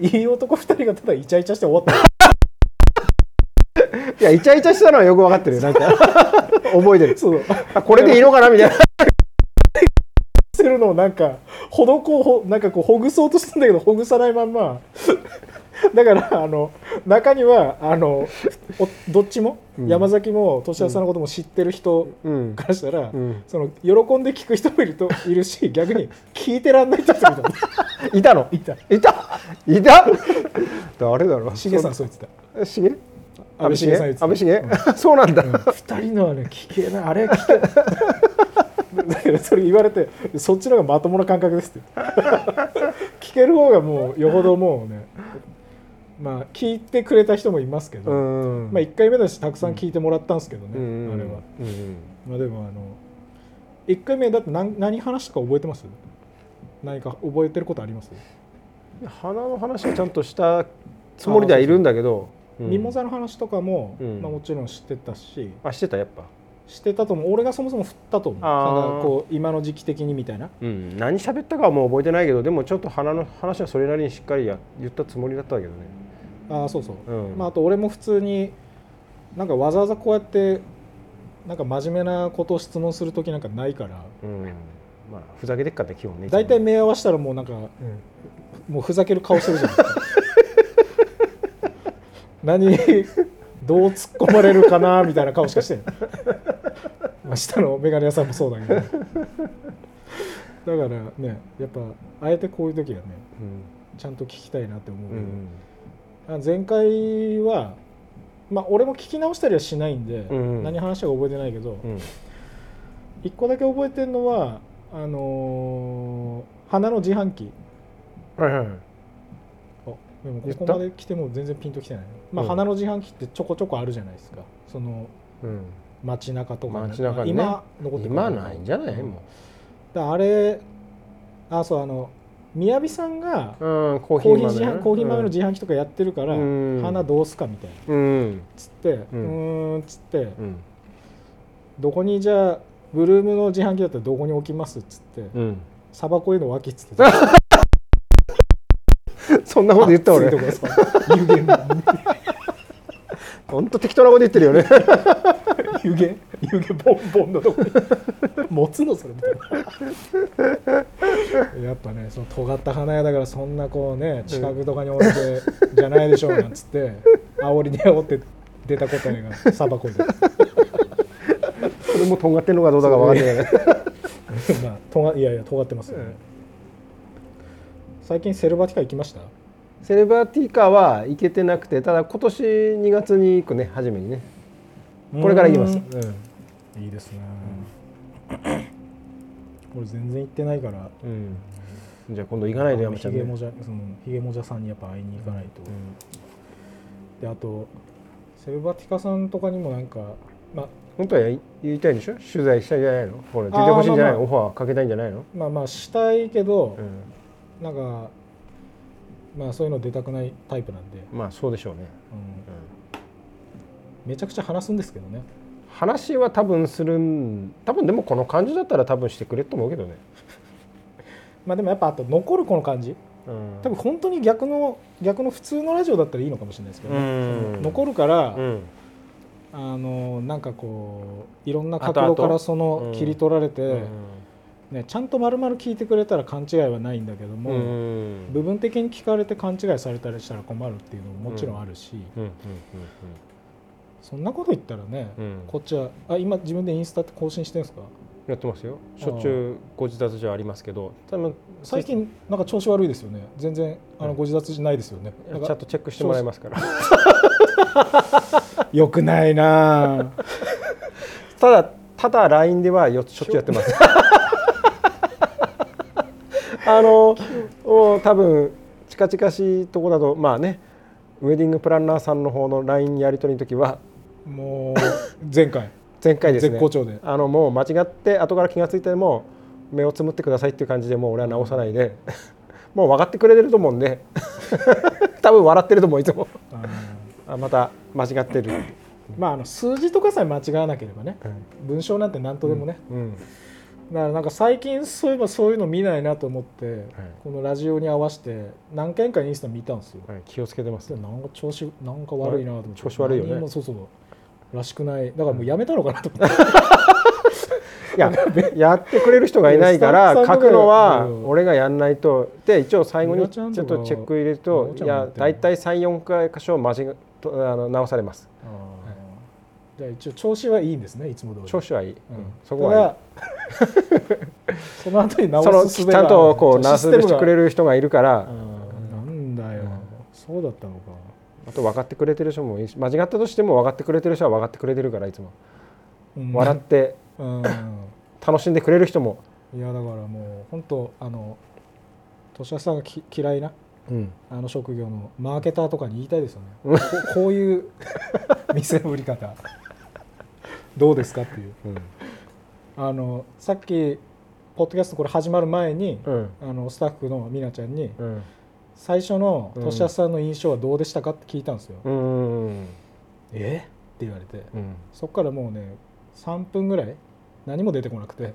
いい男2人がただイチャイチャして終わった。いやイチャイチャしたのはよく分かってるよなんか。覚えてる。そう。あこれでいいのかなみたいなのをなんかほどこうほなんかこうほぐそうとしたんだけどほぐさないまんま。[LAUGHS] だからあの中にはあのおどっちも、うん。山崎も俊康さんのことも知ってる人うん。からしたら、うん。その喜んで聞く人もいるといるし逆に聞いてらんない人もいた [LAUGHS] いたの？いた。いた？いた？誰だろう？しげさんそう言ってた。しげ？安倍茂さん言ってた。安倍茂 [LAUGHS] そうなんだ。二人のはね聞けない。あれ聞けないそれ言われてそっちの方がまともな感覚ですって。[LAUGHS] 聞ける方がもうよほどもうねまあ聞いてくれた人もいますけど、うん。まあ1回目だしたくさん聞いてもらったんですけどね、うん。あれは。うん。まあでもあの1回目だって何何話したか覚えてます？何か覚えてることあります、花の話はちゃんとしたつもりではいるんだけど。うん。ミモザの話とかも、うん。まあ、もちろん知ってたし。あしてたやっぱ知ってたと思う。俺がそもそも振ったと思う。こう今の時期的にみたいな。うん。何喋ったかはもう覚えてないけどでもちょっと花の話はそれなりにしっかりや言ったつもりだったけどね。ああそうそう、うん。まあ、あと俺も普通になんかわざわざこうやってなんか真面目なことを質問する時なんかないから。うん。まあふざけてっかって基本ね大体目合わせたらもうなんかもうふざける顔してるじゃないですか何どう突っ込まれるかなみたいな顔しかしてないまあ下の眼鏡屋さんもそうだけど。だからねやっぱあえてこういう時はねうん。ちゃんと聞きたいなって思うけど、うん。あ前回はまあ俺も聞き直したりはしないんで、うんうん。何話したか覚えてないけど、うん。一個だけ覚えてるのはあのー花の自販機。はいはい。あでもここまで来ても全然ピンときてない、まあうん花の自販機ってちょこちょこあるじゃないですか。そのうん街中とか街中にね。今残ってる今ないんじゃない？う。んもだあれあそうあの宮城さんがコーヒコー豆ね自販コーヒー豆の自販機とかやってるから、うん。花どうすかみたいな。うん。つってううんーんっつって、うん。どこにじゃあブルームの自販機だったらどこに置きます？っつってうん。サバコへの脇っつって。た [LAUGHS] そんなこと言った俺。本当 [LAUGHS] 適当なこと言ってるよね湯気湯気ボンボンのとこに持つのそれみたいな。やっぱねその尖った花屋だからそんなこうね近くとかに置いてじゃないでしょうなんつって煽りで煽って出た答えがサバコでそれもとんがってんのかどうだか分かんないけどまあとがいやいや尖ってますよね、最近セルバティカ行きました？セレバーティーカーは行けてなくてただ今年2月に行くね初めにねこれから行きます、ううん。んいいですね、俺全然行ってないから。うん。じゃあ今度行かないで山ちゃんね。ひげもじゃそのひげもじゃさんにやっぱ会いに行かないと、であとセルバティカさんとかにもなんかまあ本当はや言いたいんでしょ？取材したいんじゃないの？これ出てほしいんじゃないの、あーオファーかけたいんじゃないの、まあまあしたいけどう、ん、なんかまあそういうの出たくないタイプなんで、まあそうでしょうね、うん。うんめちゃくちゃ話すんですけどね。話は多分するん多分でもこの感じだったら多分してくれると思うけどね。[LAUGHS] まあでもやっぱあと残るこの感じ。うん。多分本当に逆の逆の普通のラジオだったらいいのかもしれないですけどね、うん。残るから、うん。あのなんかこういろんな角度からそのうん切り取られて、うん。ね、ちゃんと丸々聞いてくれたら勘違いはないんだけども、うん。部分的に聞かれて勘違いされたりしたら困るっていうのももちろんあるし、そんなこと言ったらね、うん。うんこっちはあ今自分でインスタって更新してるんですか？やってますよ。しょっちゅうご自宅じゃありますけど。多分最近なんか調子悪いですよね。全然あうん。のご自殺じゃないですよね、なんかちゃんとチェックしてもらいますから。よくないなあ [LAUGHS] ただただ LINE ではよしょっちゅうやってます。[LAUGHS] あのもう多分近々しいとこだとまあねウェディングプランナーさんの方の LINE やり取りの時はもう [LAUGHS] 前回。前回ですね。絶好調で。あのもう間違って後から気が付いても目をつむってくださいっていう感じでもう俺は直さないで [LAUGHS] もう分かってくれてると思うんで。[LAUGHS] 多分笑ってると思ういつもああまた間違ってる、のまああの数字とかさえ間違わなければねうん。文章なんて何とでもね、うんだからなんか最近そういえばそういうの見ないなと思って、はい。このラジオに合わせて何回かインスタ見たんですよ、はい、気をつけてます。でなんか調子なんか悪いなと思って。調子悪いよね。そうそうらしくない。だからもうやめたのかなと思って、[LAUGHS] いややってくれる人がいないから [LAUGHS] 書くのはうん。俺がやんないと。で一応最後にちょっとチェック入れるみといや大体34回箇所間違とあの直されます。じゃあ一応調子はいいんですねいつも通り。調子はいい、うん。そこは [LAUGHS] その後に直すちゃんとこうナースしてくれるる人がいるから。なんだよ、うん。そうだったのかあと分かってくれてる人もいいし間違ったとしても分かってくれてる人は分かってくれてるからいつも、うん。笑ってうん。楽しんでくれる人も、いやだからもう本当あの年さんがき嫌いなあの職業のマーケターとかに言いたいですよね。ここういう店の売り方どうですかっていう。うん。あのさっきポッドキャストこれ始まる前に、うん。あのスタッフのみなちゃんにうん最初のうん年安さんの印象はどうでしたかって聞いたんですよ。え？って言われて。うん。そっからもうね3分ぐらい何も出てこなくて。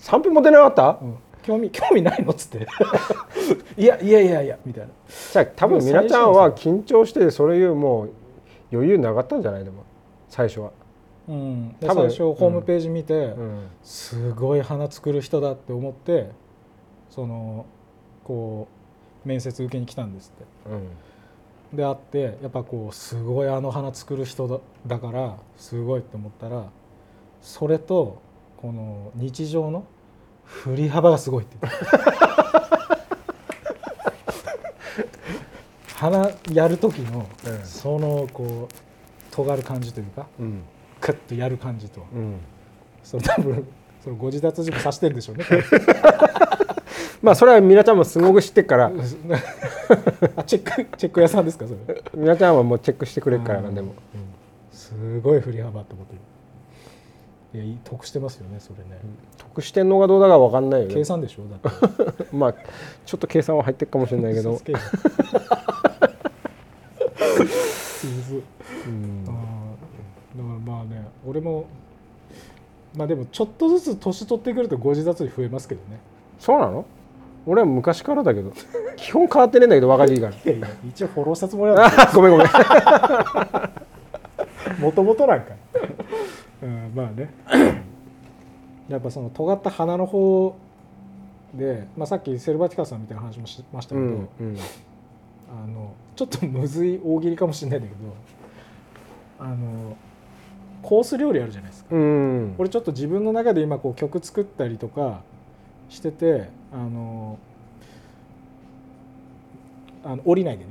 3分も出なかった「うん。興味興味ないの?」っつって「[LAUGHS] いやいやいやいや」みたいな。じゃあ多分みなちゃんは緊張してそういうもう余裕なかったんじゃない？でも最初は、うん、で多分。最初ホームページ見て、うん。すごい花作る人だって思ってそのこう面接受けに来たんですって。うん。で会ってやっぱこうすごいあの花作る人だだからすごいって思ったらそれとこの日常の振り幅がすごいって。花やる時のうんそのこう尖る感じというかうんクッとやる感じとうん。それ多分そのご自殺事故さしてるんでしょうね [LAUGHS] まあそれはみなちゃんもすごく知ってっから。[LAUGHS] あチェックチェック屋さんですかそれ？みなちゃんはもうチェックしてくれるからなん。でも、すごい振り幅って思ってる。いや得してますよねそれね、得してんのかどうだか分かんないよね。計算でしょだって。[LAUGHS] まあちょっと計算は入ってるかもしれないけど。[LAUGHS] うん。だからまあね俺もまあでもちょっとずつ年取ってくるとご自殺率増えますけどね。そうなの？俺は昔からだけど基本変わってねえんだけど若いから一応フォローしたつもりだ [LAUGHS] あごめんごめん。もともとなんか、うん、まあね。[CLEARS THROAT] やっぱその尖った鼻の方で、まあ、さっきセルバティカさんみたいな話もしましたけど、うんうん。あのちょっとむずい大喜利かもしれないんだけどあのコース料理あるじゃないですか。うん。俺ちょっと自分の中で今こう曲作ったりとかしててあのあの降りないでね、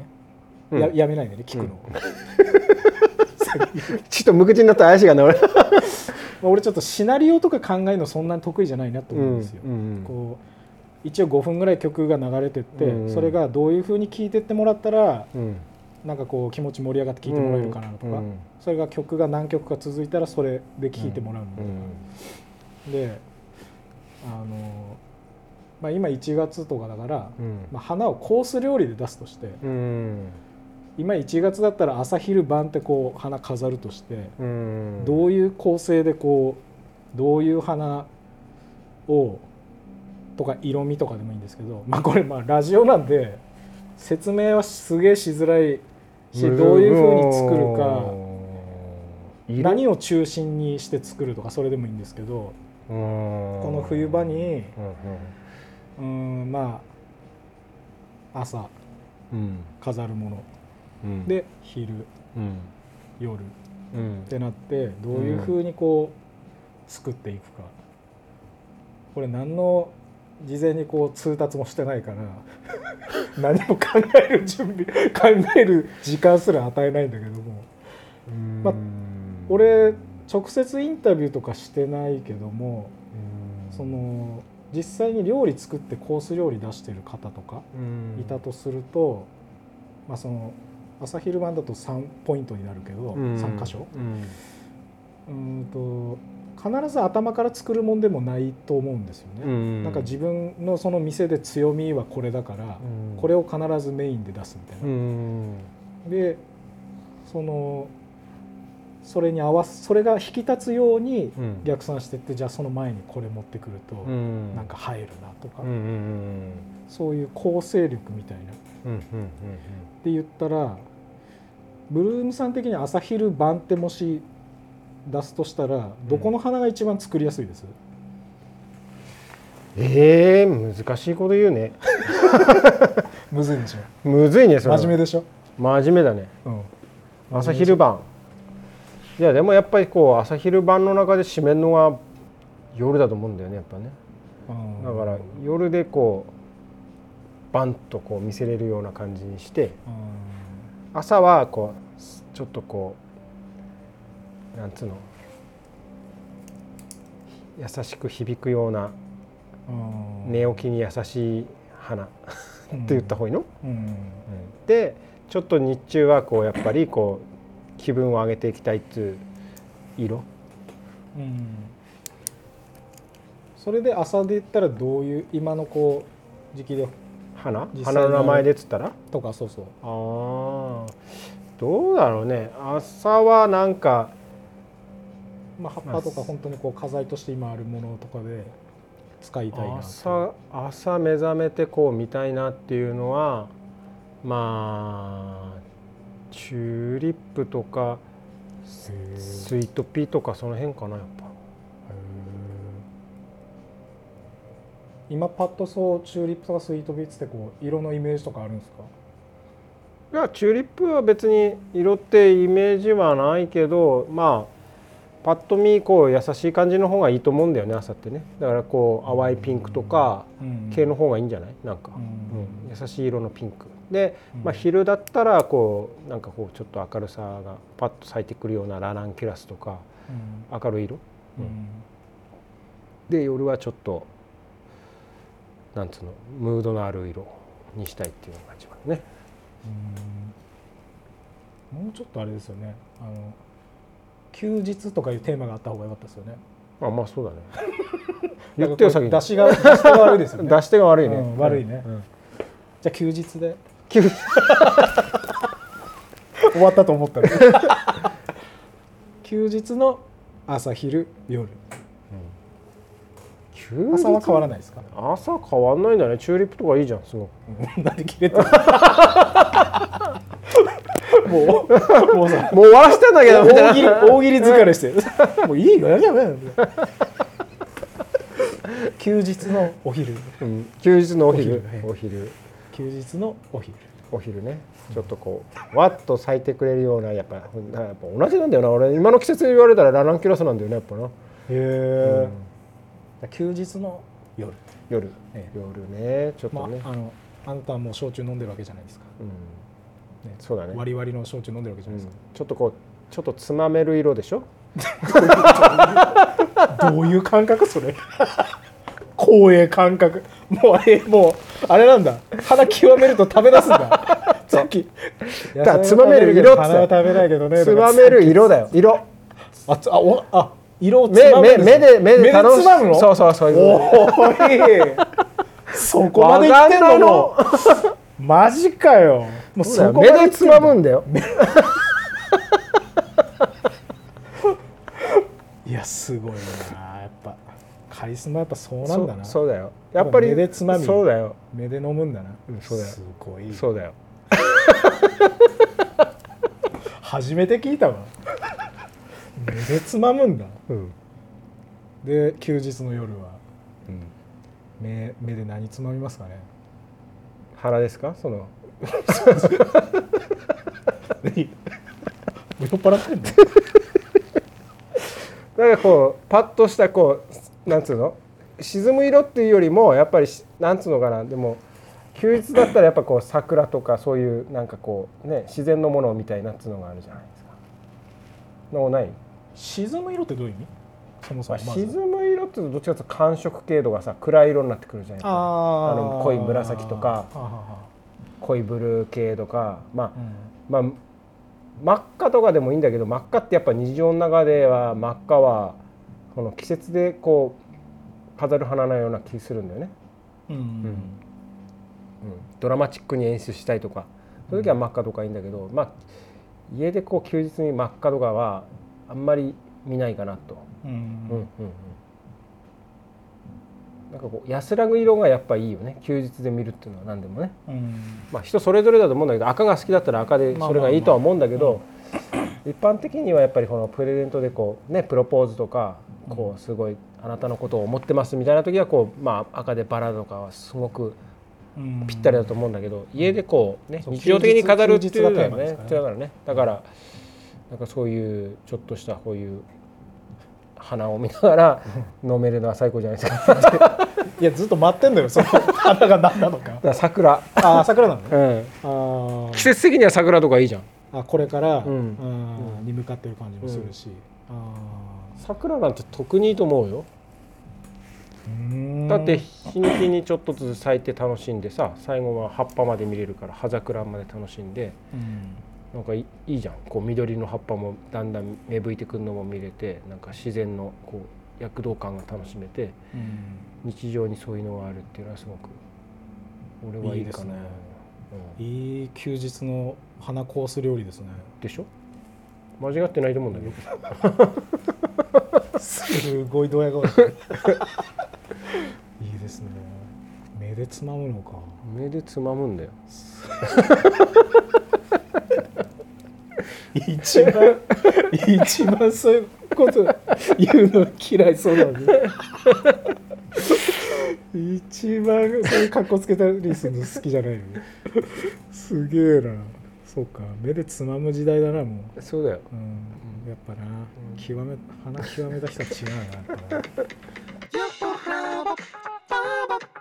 うん。ややめないでね聞くのを、[LAUGHS] ちょっと無口になったら怪しいがな俺。[LAUGHS] まあ俺ちょっとシナリオとか考えるのそんなに得意じゃないなと思うんですよ。うんこう一応5分ぐらい曲が流れてって、うんそれがどういうふうに聴いてってもらったらうん。なんかこう気持ち盛り上がって聴いてもらえるかなとか、うんそれが曲が何曲か続いたらそれで聴いてもらうのとか、であの、まあ、今1月とかだから、うん。まあ、花をコース料理で出すとしてうん。今1月だったら朝昼晩ってこう花飾るとして、うん。どういう構成でこうどういう花をとか色味とかでもいいんですけどまあこれまあラジオなんで説明はすげえしづらいしどういうふうに作るか色？何を中心にして作るとかそれでもいいんですけどここの冬場にうんまあ朝うん。飾るもの。うん。で昼うん。夜。っうん。てなってどういうふうにこう作っていくか。これ何の事前にこう通達もしてないから [LAUGHS] 何も考える準備考える時間すら与えないんだけども。うん。まあ俺直接インタビューとかしてないけどもうん。その実際に料理作ってコース料理出してる方とかうん。いたとすると、まあ、その朝昼晩だと3ポイントになるけど、うん。3箇所。うん。うんと必ず頭から作るもんでもないと思うんですよね。うん。なんか自分のその店で強みはこれだから、うん。これを必ずメインで出すみたいな。うん。でそのそれに合わすそれが引き立つようにうん。逆算してってじゃあその前にこれ持ってくるとうん。なんか入るなとか、うんうんそういう構成力みたいな。うんうんって言ったらブルームさん的に朝昼晩ってもし出すとしたらどこの花が一番作りやすいです、ええ難しいこと言うね。[LAUGHS] むずいでしょ？むずいねそれは。真面目でしょ、真面目だね。うん、朝昼晩いやでもやっぱりこう朝昼晩の中で締めるのが夜だと思うんだよねやっぱね。うん。だから夜でこうバンとこう見せれるような感じにしてうん。朝はこうちょっとこうなんつうの優しく響くようなうん。寝起きに優しい花 [LAUGHS] って言った方がいいの、うん。でちょっと日中はこうやっぱりこう気分を上げていきたいっていう色？うん。それで朝で言ったらどういう今のこう時期で花？花の名前でっつったら？とかそうそう。ああどうだろうね。朝はなんかまあ、葉っぱとか本当にこう花材として今あるものとかで使いたいな朝朝目覚めてこう見たいなっていうのはまあチューリップとかスイートピーとかその辺かなやっぱ。今パッとそうチューリップとかスイートビーツってこう色のイメージとかあるんですか？いやチューリップは別に色ってイメージはないけどまあパッと見こう優しい感じの方がいいと思うんだよね朝ってね。だからこう淡いピンクとか系の方がいいんじゃない？なんか、うん。うん。優しい色のピンクで、うん。まあ、昼だったらこうなんかこうちょっと明るさがパッと咲いてくるようなラナンキュラスとかうん。明るい色？うん。で夜はちょっとなんつうのムードのある色にしたいっていうのが一番ね。うん。もうちょっとあれですよね。あの休日とかいうテーマがあった方が良かったですよね。あまあそうだね。[LAUGHS] 言ってよ先に。出しが出し手が悪いですよね。[LAUGHS] 出し手が悪いね、うん悪いね。うん。じゃあ休日で急に。[LAUGHS] 終わったと思ったら休日の朝昼夜。朝は変わらないですか？朝変わんないんだね。チューリップとかいいじゃんすごくうんなんで切れてる [LAUGHS] もうもうさもう終わらせてんだけど大喜利大喜利疲れして [LAUGHS] もういいの？やめ休日のお昼。うん。休日のお昼。お昼お昼休日のお昼。お昼ね。ちょっとこうわっと咲いてくれるようなやっぱやっぱ同じなんだよな。俺今の季節で言われたらラナンキュラスなんだよねやっぱな、へえうん。休日の夜。夜。え夜ね。ちょっまとね、ああのあんたはもう焼酎飲んでるわけじゃないですか、うん。ね。そうだね。割り割りの焼酎飲んでるわけじゃうんないですちょっとこうちょっとつまめる色でしょ？か、[LAUGHS] どういう感覚それ？光栄感覚。もうあれもうあれなんだ。鼻極めると食べ出すんだ。さっきだつまめる色っつ鼻は食べないけどねつまめる色だよ。色。あつあおあ色をつ目まめる目目で目で楽しつまむの？そうそうそう。いうおい。そこまで言ってんのもう。マジかよ。もうそこまで目でつまむんんだよ。[LAUGHS] いやすごいな。やっぱカリスマやっぱそうなんだな。そうだよ。やっぱり目でつまみ。そうだよ。目で飲むんだな、うんそうだよ。すごい。そうだよ。初めて聞いたわ。目でつまむんだ。うん、で休日の夜は。うん、目目で何つまみますかね。腹ですか？その。[LAUGHS] 何？[LAUGHS] 酔っ払ってんの？[LAUGHS] だからこうパッとしたこうなんつうの沈む色っていうよりもやっぱりしなんつうのかなでも休日だったらやっぱこう桜とかそういうなんかこうね自然のものみたいなっつうのがあるじゃないですか。のない、沈む色ってどういう意味？そもそまあ、もまず。沈む色っていうとどっちかというと寒色系度がさ暗い色になってくるじゃないですかあの濃い紫とか濃いブルー系とかまああうんまあ真っ赤とかでもいいんだけど真っ赤ってやっぱ日常の中では真っ赤はこの季節でこう飾る花のような気するんだよね、うん。うん。ドラマチックに演出したいとか。そういう時は真っ赤とかいいんだけど、まあ家でこう休日に真っ赤とかはあんまり見ないかなと、うん。うんうんうん。なんかこう安らぐ色がやっぱいいよね。休日で見るっていうのは何でもね。うん。まあ、人それぞれだと思うんだけど赤が好きだったら赤でそれがいいとは思うんだけど一般的にはやっぱりこのプレゼントでこうねプロポーズとかこうすごいあなたのことを思ってますみたいな時はこうまあ赤でバラとかはすごくうん。ぴったりだと思うんだけど家でこうね日常的に飾るっていうのはだからね。だからなんかそういうちょっとしたこういう花を見ながら [LAUGHS] 飲めるのは最高じゃないですか。[LAUGHS] いやずっと待ってんのよ。その花が何なのか。ら桜、ああ桜なのね。うん、あ季節的には桜とかいいじゃん。あこれから、うん。うん。に向かってる感じもするし、あ桜なんて特にいいと思うよ。だって日に日にちょっとずつ咲いて楽しんでさ最後は葉っぱまで見れるから葉桜まで楽しんでうん。なんかいいいじゃん。こう緑の葉っぱもだんだん芽吹いてくるのも見れてなんか自然のこう躍動感が楽しめてうん。日常にそういうのがあるっていうのはすごく俺はいいかな。いいですね。うん。いい休日の花コース料理ですね。でしょ？間違ってないと思うんだけど。すごいドヤ顔い。[LAUGHS] いですね。目でつまむのか。目でつまむんだよ。[LAUGHS] 一番一番そういうこと言うの嫌いそうなのに。[LAUGHS] 一番そういう格好つけたりするの好きじゃないよねすげえなそうか目でつまむ時代だなもう。そうだよ、うん、やっぱな、うん、極め鼻極めた人は違うな [LAUGHS]